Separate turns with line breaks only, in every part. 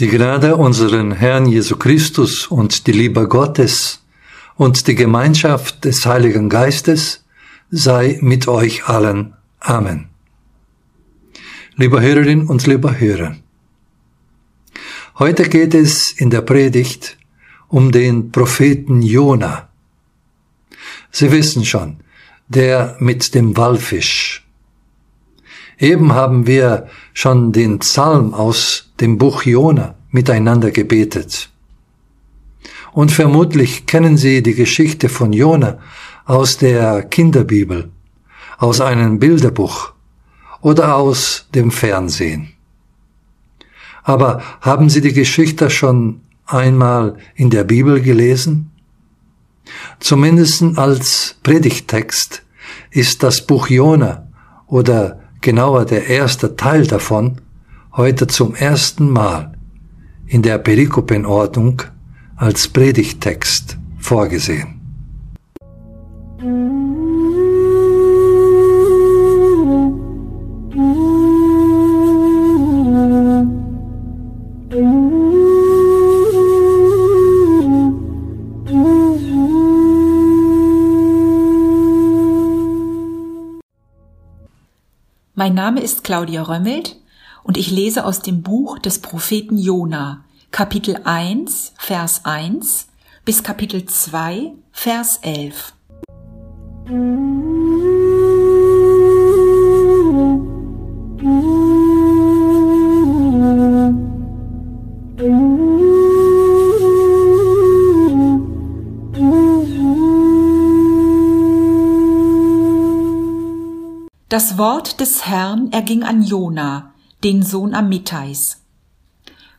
Die Gnade unseren Herrn Jesu Christus und die Liebe Gottes und die Gemeinschaft des Heiligen Geistes sei mit euch allen. Amen. Lieber Hörerin und lieber Hörer, heute geht es in der Predigt um den Propheten Jona. Sie wissen schon, der mit dem Wallfisch. Eben haben wir schon den Psalm aus dem Buch Jona miteinander gebetet. Und vermutlich kennen Sie die Geschichte von Jona aus der Kinderbibel, aus einem Bilderbuch oder aus dem Fernsehen. Aber haben Sie die Geschichte schon einmal in der Bibel gelesen? Zumindest als Predigtext ist das Buch Jona oder genauer der erste Teil davon heute zum ersten Mal in der Perikopenordnung als Predigttext vorgesehen.
Mein Name ist Claudia Römmelt und ich lese aus dem Buch des Propheten Jona, Kapitel 1, Vers 1 bis Kapitel 2, Vers 11. Das Wort des Herrn erging an Jona, den Sohn Amittais.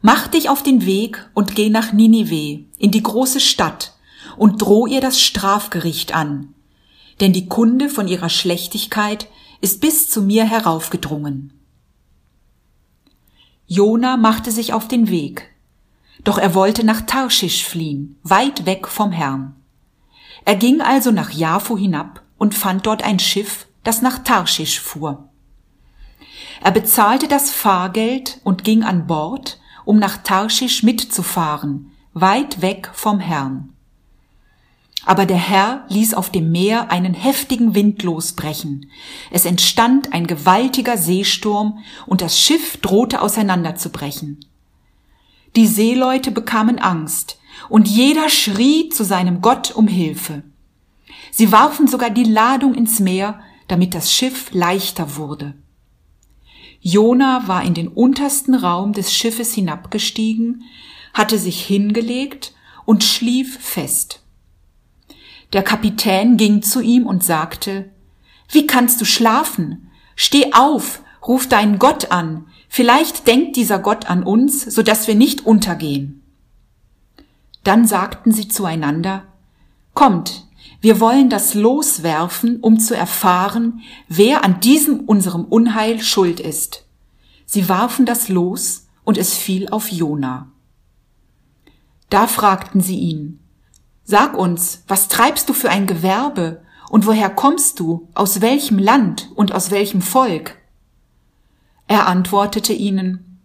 Mach dich auf den Weg und geh nach Ninive, in die große Stadt, und droh ihr das Strafgericht an, denn die Kunde von ihrer Schlechtigkeit ist bis zu mir heraufgedrungen. Jona machte sich auf den Weg, doch er wollte nach Tarschisch fliehen, weit weg vom Herrn. Er ging also nach Jaffo hinab und fand dort ein Schiff, das nach Tarschisch fuhr. Er bezahlte das Fahrgeld und ging an Bord, um nach Tarschisch mitzufahren, weit weg vom Herrn. Aber der Herr ließ auf dem Meer einen heftigen Wind losbrechen. Es entstand ein gewaltiger Seesturm und das Schiff drohte auseinanderzubrechen. Die Seeleute bekamen Angst und jeder schrie zu seinem Gott um Hilfe. Sie warfen sogar die Ladung ins Meer, damit das Schiff leichter wurde. Jona war in den untersten Raum des Schiffes hinabgestiegen, hatte sich hingelegt und schlief fest. Der Kapitän ging zu ihm und sagte, Wie kannst du schlafen? Steh auf, ruf deinen Gott an, vielleicht denkt dieser Gott an uns, so dass wir nicht untergehen. Dann sagten sie zueinander, Kommt, wir wollen das loswerfen, um zu erfahren, wer an diesem unserem Unheil schuld ist. Sie warfen das Los und es fiel auf Jona. Da fragten sie ihn, Sag uns, was treibst du für ein Gewerbe und woher kommst du, aus welchem Land und aus welchem Volk? Er antwortete ihnen,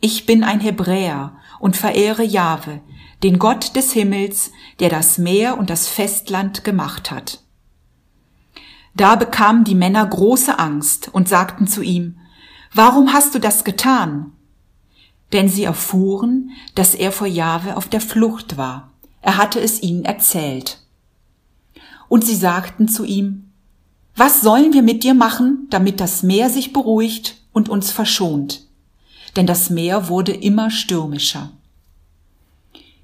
Ich bin ein Hebräer und verehre Jahwe, den Gott des Himmels, der das Meer und das Festland gemacht hat. Da bekamen die Männer große Angst und sagten zu ihm, Warum hast du das getan? Denn sie erfuhren, dass er vor Jahwe auf der Flucht war. Er hatte es ihnen erzählt. Und sie sagten zu ihm, was sollen wir mit dir machen, damit das Meer sich beruhigt und uns verschont? Denn das Meer wurde immer stürmischer.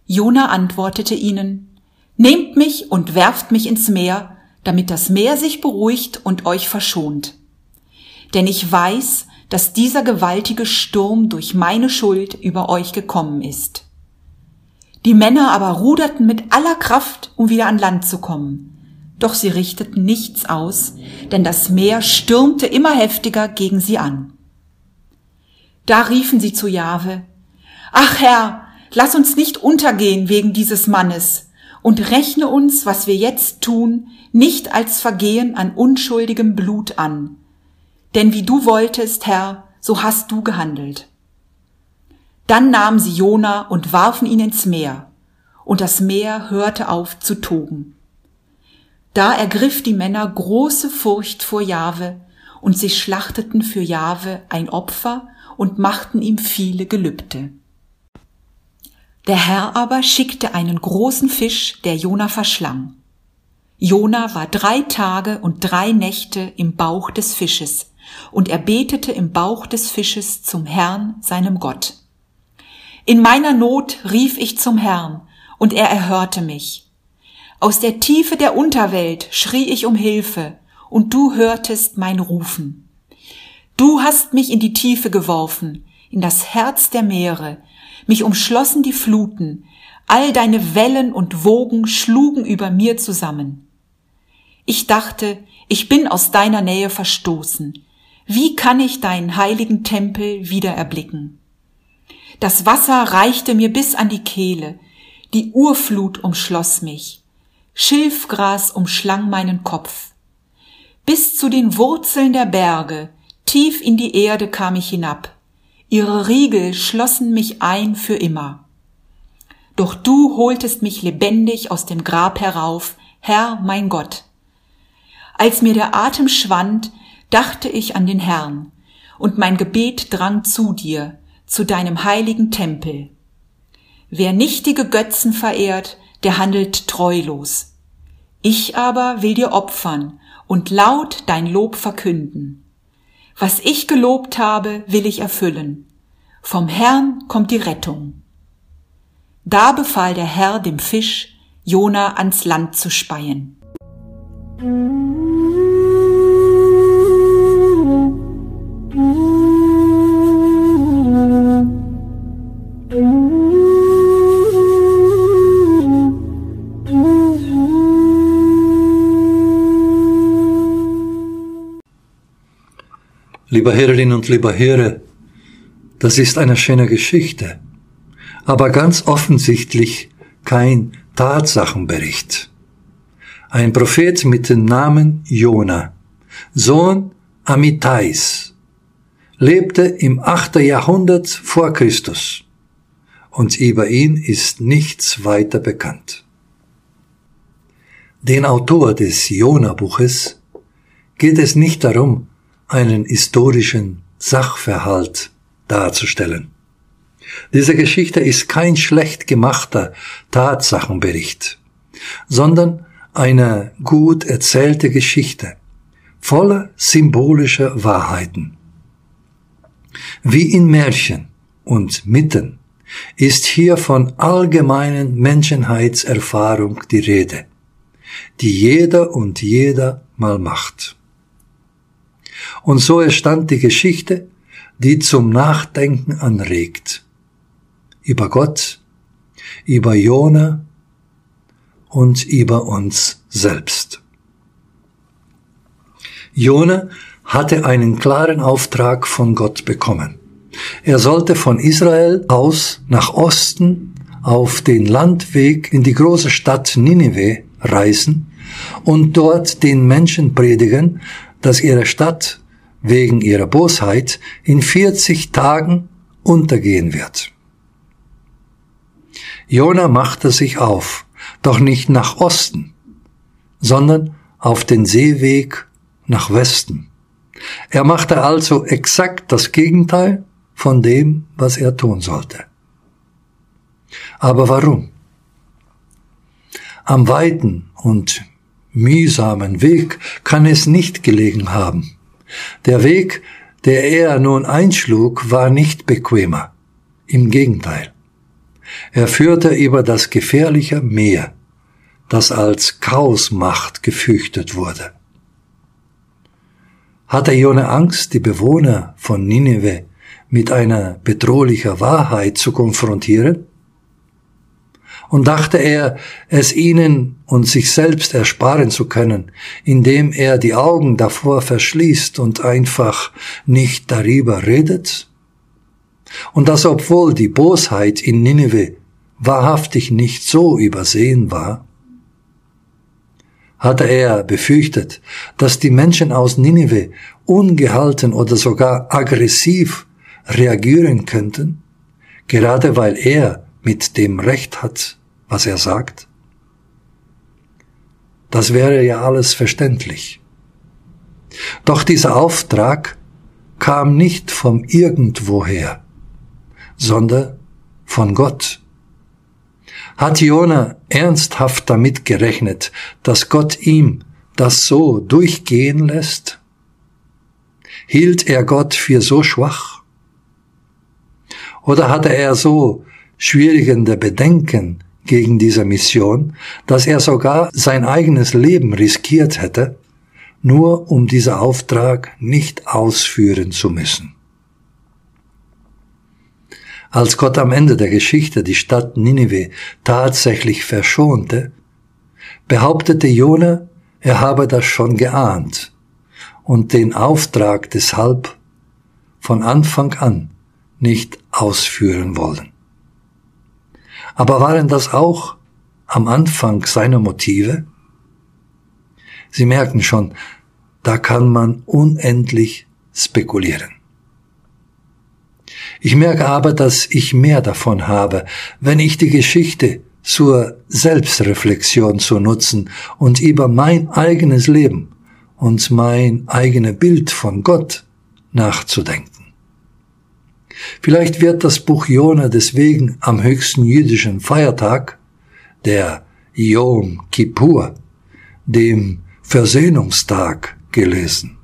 Jona antwortete ihnen, Nehmt mich und werft mich ins Meer, damit das Meer sich beruhigt und euch verschont. Denn ich weiß, dass dieser gewaltige Sturm durch meine Schuld über euch gekommen ist. Die Männer aber ruderten mit aller Kraft, um wieder an Land zu kommen. Doch sie richteten nichts aus, denn das Meer stürmte immer heftiger gegen sie an. Da riefen sie zu Jahwe, Ach Herr, Lass uns nicht untergehen wegen dieses Mannes und rechne uns, was wir jetzt tun, nicht als Vergehen an unschuldigem Blut an. Denn wie du wolltest, Herr, so hast du gehandelt. Dann nahmen sie Jona und warfen ihn ins Meer, und das Meer hörte auf zu toben. Da ergriff die Männer große Furcht vor Jahwe, und sie schlachteten für Jahwe ein Opfer und machten ihm viele Gelübde. Der Herr aber schickte einen großen Fisch, der Jona verschlang. Jona war drei Tage und drei Nächte im Bauch des Fisches, und er betete im Bauch des Fisches zum Herrn, seinem Gott. In meiner Not rief ich zum Herrn, und er erhörte mich. Aus der Tiefe der Unterwelt schrie ich um Hilfe, und du hörtest mein Rufen. Du hast mich in die Tiefe geworfen, in das Herz der Meere, mich umschlossen die Fluten, all deine Wellen und Wogen schlugen über mir zusammen. Ich dachte, ich bin aus deiner Nähe verstoßen. Wie kann ich deinen heiligen Tempel wieder erblicken? Das Wasser reichte mir bis an die Kehle, die Urflut umschloss mich, Schilfgras umschlang meinen Kopf. Bis zu den Wurzeln der Berge, tief in die Erde kam ich hinab, ihre Riegel schlossen mich ein für immer. Doch du holtest mich lebendig aus dem Grab herauf, Herr mein Gott. Als mir der Atem schwand, dachte ich an den Herrn, und mein Gebet drang zu dir, zu deinem heiligen Tempel. Wer nichtige Götzen verehrt, der handelt treulos. Ich aber will dir opfern und laut dein Lob verkünden. Was ich gelobt habe, will ich erfüllen. Vom Herrn kommt die Rettung. Da befahl der Herr dem Fisch, Jona ans Land zu speien.
Lieber Herrin und lieber Herr, das ist eine schöne Geschichte, aber ganz offensichtlich kein Tatsachenbericht. Ein Prophet mit dem Namen Jona, Sohn Amitais, lebte im 8. Jahrhundert vor Christus und über ihn ist nichts weiter bekannt. Den Autor des Jona-Buches geht es nicht darum, einen historischen Sachverhalt darzustellen. Diese Geschichte ist kein schlecht gemachter Tatsachenbericht, sondern eine gut erzählte Geschichte, voller symbolischer Wahrheiten. Wie in Märchen und Mitten ist hier von allgemeinen Menschenheitserfahrung die Rede, die jeder und jeder mal macht. Und so entstand die Geschichte, die zum Nachdenken anregt. Über Gott, über Jona und über uns selbst. Jona hatte einen klaren Auftrag von Gott bekommen. Er sollte von Israel aus nach Osten auf den Landweg in die große Stadt Ninive reisen und dort den Menschen predigen, dass ihre Stadt wegen ihrer Bosheit in 40 Tagen untergehen wird. Jona machte sich auf, doch nicht nach Osten, sondern auf den Seeweg nach Westen. Er machte also exakt das Gegenteil von dem, was er tun sollte. Aber warum? Am weiten und mühsamen Weg kann es nicht gelegen haben. Der Weg, der er nun einschlug, war nicht bequemer. Im Gegenteil. Er führte über das gefährliche Meer, das als Chaosmacht gefürchtet wurde. Hatte Jona Angst, die Bewohner von Nineveh mit einer bedrohlicher Wahrheit zu konfrontieren? Und dachte er, es ihnen und sich selbst ersparen zu können, indem er die Augen davor verschließt und einfach nicht darüber redet? Und das obwohl die Bosheit in Nineveh wahrhaftig nicht so übersehen war? Hatte er befürchtet, dass die Menschen aus Nineveh ungehalten oder sogar aggressiv reagieren könnten? gerade weil er mit dem Recht hat, was er sagt? Das wäre ja alles verständlich. Doch dieser Auftrag kam nicht vom irgendwoher, sondern von Gott. Hat Jona ernsthaft damit gerechnet, dass Gott ihm das so durchgehen lässt? Hielt er Gott für so schwach? Oder hatte er so schwierigende Bedenken gegen diese Mission, dass er sogar sein eigenes Leben riskiert hätte, nur um diesen Auftrag nicht ausführen zu müssen? Als Gott am Ende der Geschichte die Stadt Ninive tatsächlich verschonte, behauptete Jona, er habe das schon geahnt und den Auftrag deshalb von Anfang an nicht ausführen wollen. Aber waren das auch am Anfang seine Motive? Sie merken schon, da kann man unendlich spekulieren. Ich merke aber, dass ich mehr davon habe, wenn ich die Geschichte zur Selbstreflexion zu nutzen und über mein eigenes Leben und mein eigenes Bild von Gott nachzudenken. Vielleicht wird das Buch Jona deswegen am höchsten jüdischen Feiertag, der Yom Kippur, dem Versöhnungstag, gelesen.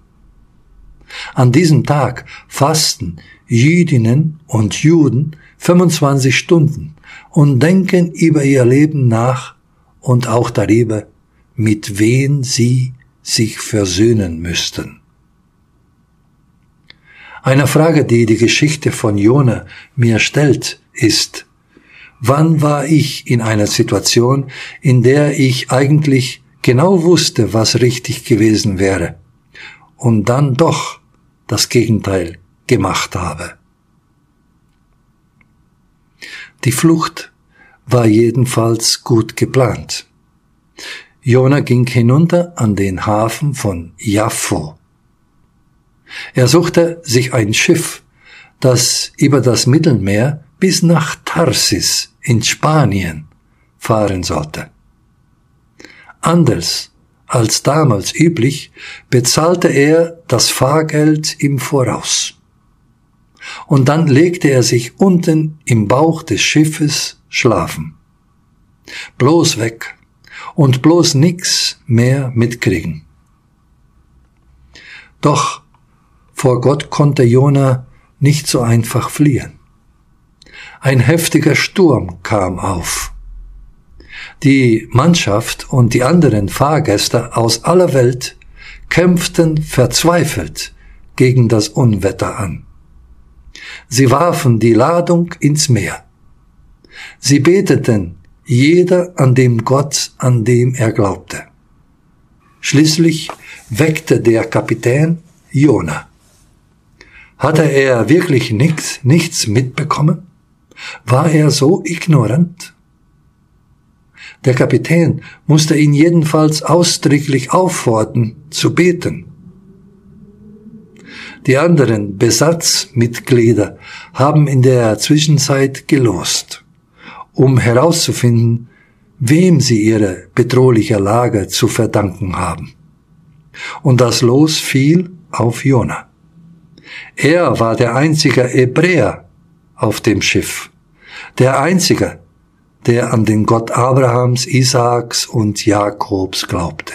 An diesem Tag fasten Jüdinnen und Juden 25 Stunden und denken über ihr Leben nach und auch darüber, mit wen sie sich versöhnen müssten. Eine Frage, die die Geschichte von Jona mir stellt, ist, wann war ich in einer Situation, in der ich eigentlich genau wusste, was richtig gewesen wäre, und dann doch das Gegenteil gemacht habe. Die Flucht war jedenfalls gut geplant. Jona ging hinunter an den Hafen von Jaffo. Er suchte sich ein Schiff, das über das Mittelmeer bis nach Tarsis in Spanien fahren sollte. Anders als damals üblich bezahlte er das Fahrgeld im Voraus und dann legte er sich unten im Bauch des Schiffes schlafen. Bloß weg und bloß nix mehr mitkriegen. Doch vor Gott konnte Jona nicht so einfach fliehen. Ein heftiger Sturm kam auf. Die Mannschaft und die anderen Fahrgäste aus aller Welt kämpften verzweifelt gegen das Unwetter an. Sie warfen die Ladung ins Meer. Sie beteten jeder an dem Gott, an dem er glaubte. Schließlich weckte der Kapitän Jona. Hatte er wirklich nichts, nichts mitbekommen? War er so ignorant? Der Kapitän musste ihn jedenfalls ausdrücklich auffordern, zu beten. Die anderen Besatzmitglieder haben in der Zwischenzeit gelost, um herauszufinden, wem sie ihre bedrohliche Lage zu verdanken haben. Und das Los fiel auf Jona. Er war der einzige Hebräer auf dem Schiff, der einzige, der an den Gott Abrahams, Isaaks und Jakobs glaubte.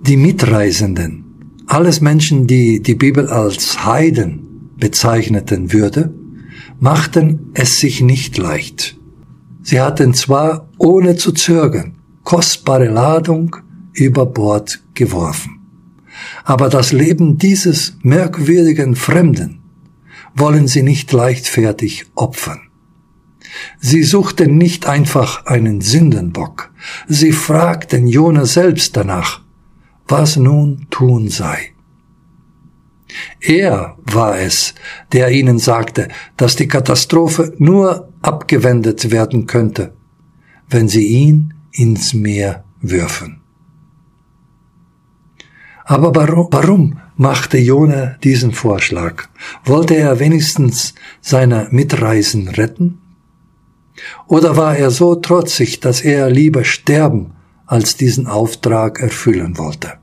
Die Mitreisenden alles Menschen, die die Bibel als Heiden bezeichneten würde, machten es sich nicht leicht. Sie hatten zwar ohne zu zögern kostbare Ladung über Bord geworfen, aber das Leben dieses merkwürdigen Fremden wollen sie nicht leichtfertig opfern. Sie suchten nicht einfach einen Sündenbock, sie fragten Jona selbst danach, was nun tun sei. Er war es, der ihnen sagte, dass die Katastrophe nur abgewendet werden könnte, wenn sie ihn ins Meer würfen. Aber warum, warum machte Jona diesen Vorschlag. Wollte er wenigstens seine Mitreisen retten? Oder war er so trotzig, dass er lieber sterben als diesen Auftrag erfüllen wollte?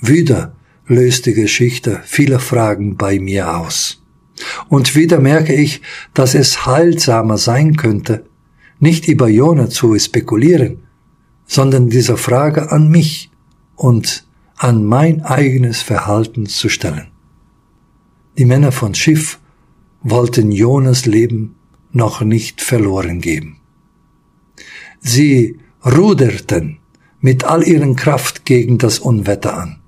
Wieder löst die Geschichte viele Fragen bei mir aus. Und wieder merke ich, dass es heilsamer sein könnte, nicht über Jona zu spekulieren, sondern diese Frage an mich und an mein eigenes Verhalten zu stellen. Die Männer von Schiff wollten Jonas Leben noch nicht verloren geben. Sie ruderten mit all ihren Kraft gegen das Unwetter an.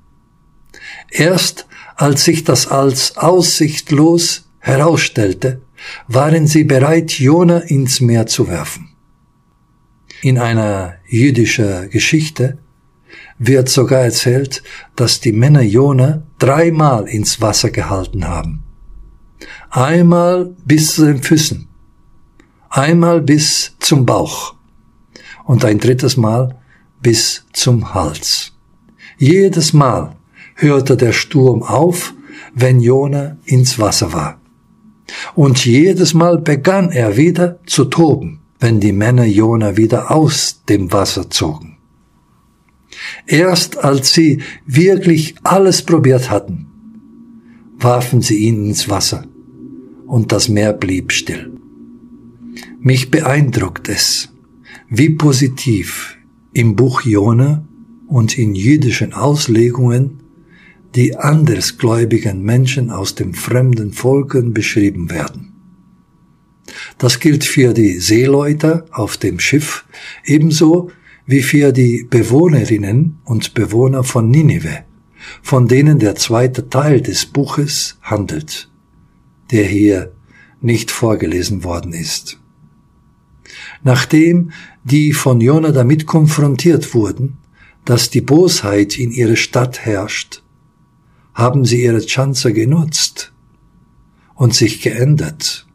Erst als sich das als aussichtlos herausstellte, waren sie bereit, Jona ins Meer zu werfen. In einer jüdischen Geschichte wird sogar erzählt, dass die Männer Jona dreimal ins Wasser gehalten haben. Einmal bis zu den Füßen, einmal bis zum Bauch und ein drittes Mal bis zum Hals. Jedes Mal hörte der Sturm auf, wenn Jona ins Wasser war. Und jedes Mal begann er wieder zu toben, wenn die Männer Jona wieder aus dem Wasser zogen. Erst als sie wirklich alles probiert hatten, warfen sie ihn ins Wasser und das Meer blieb still. Mich beeindruckt es, wie positiv im Buch Jona und in jüdischen Auslegungen die andersgläubigen Menschen aus den fremden Volken beschrieben werden. Das gilt für die Seeleute auf dem Schiff ebenso wie für die Bewohnerinnen und Bewohner von Ninive, von denen der zweite Teil des Buches handelt, der hier nicht vorgelesen worden ist. Nachdem die von Jona damit konfrontiert wurden, dass die Bosheit in ihrer Stadt herrscht, haben sie ihre Chance genutzt und sich geändert.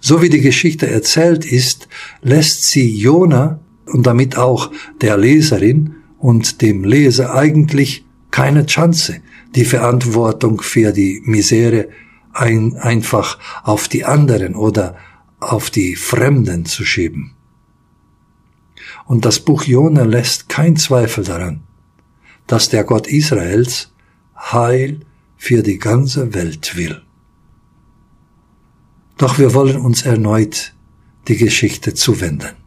So wie die Geschichte erzählt ist, lässt sie Jona und damit auch der Leserin und dem Leser eigentlich keine Chance, die Verantwortung für die Misere ein, einfach auf die anderen oder auf die Fremden zu schieben. Und das Buch Jona lässt kein Zweifel daran, dass der Gott Israels Heil für die ganze Welt will. Doch wir wollen uns erneut die Geschichte zuwenden.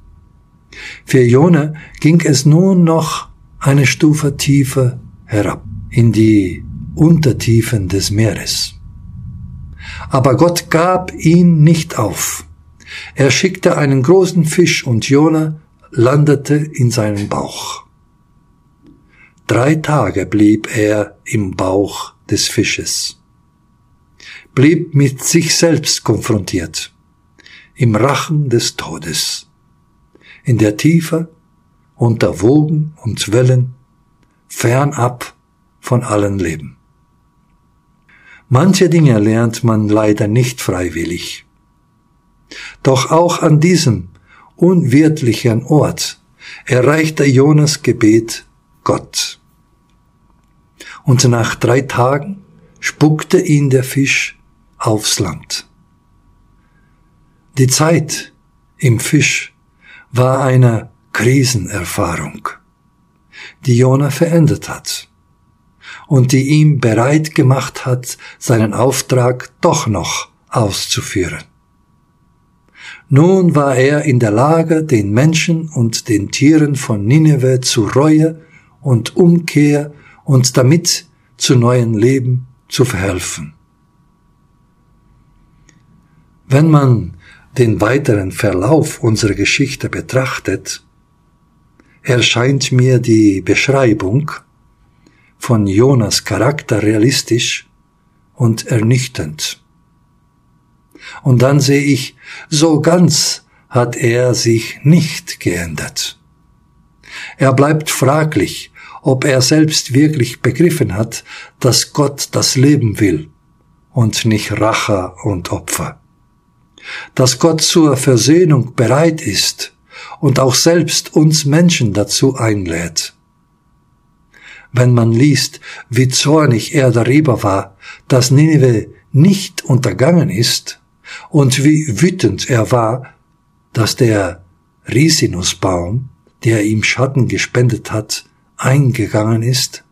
Für Jona ging es nun noch eine Stufe tiefer herab in die Untertiefen des Meeres. Aber Gott gab ihn nicht auf. Er schickte einen großen Fisch und Jona landete in seinen Bauch. Drei Tage blieb er im Bauch des Fisches, blieb mit sich selbst konfrontiert, im Rachen des Todes, in der Tiefe, unter Wogen und Wellen, fernab von allen Leben. Manche Dinge lernt man leider nicht freiwillig. Doch auch an diesem unwirtlichen Ort erreichte Jonas Gebet Gott. Und nach drei Tagen spuckte ihn der Fisch aufs Land. Die Zeit im Fisch war eine Krisenerfahrung, die Jona verändert hat und die ihm bereit gemacht hat, seinen Auftrag doch noch auszuführen. Nun war er in der Lage, den Menschen und den Tieren von Nineveh zu Reue und Umkehr und damit zu neuen Leben zu verhelfen. Wenn man den weiteren Verlauf unserer Geschichte betrachtet, erscheint mir die Beschreibung von Jonas Charakter realistisch und ernüchternd. Und dann sehe ich, so ganz hat er sich nicht geändert. Er bleibt fraglich, ob er selbst wirklich begriffen hat, dass Gott das Leben will und nicht Rache und Opfer. Dass Gott zur Versöhnung bereit ist und auch selbst uns Menschen dazu einlädt. wenn man liest, wie zornig er darüber war, dass Nineveh nicht untergangen ist, und wie wütend er war, dass der Risinusbaum, der ihm Schatten gespendet hat, eingegangen ist,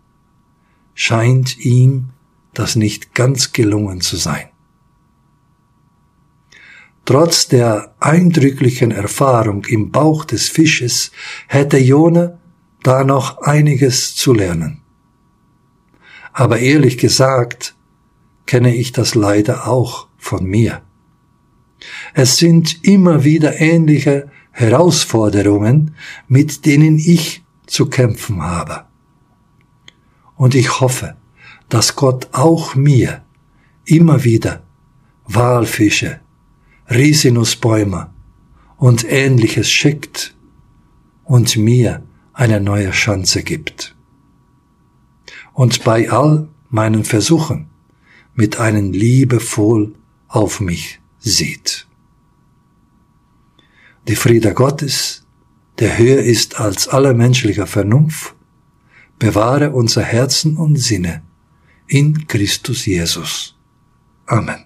scheint ihm das nicht ganz gelungen zu sein. Trotz der eindrücklichen Erfahrung im Bauch des Fisches hätte Jona da noch einiges zu lernen. Aber ehrlich gesagt kenne ich das leider auch von mir. Es sind immer wieder ähnliche Herausforderungen, mit denen ich zu kämpfen habe. Und ich hoffe, dass Gott auch mir immer wieder Walfische, Risinusbäume und ähnliches schickt und mir eine neue Chance gibt. Und bei all meinen Versuchen mit einem liebevoll auf mich sieht. Die Friede Gottes, der höher ist als aller menschlicher Vernunft, bewahre unser Herzen und Sinne in Christus Jesus. Amen.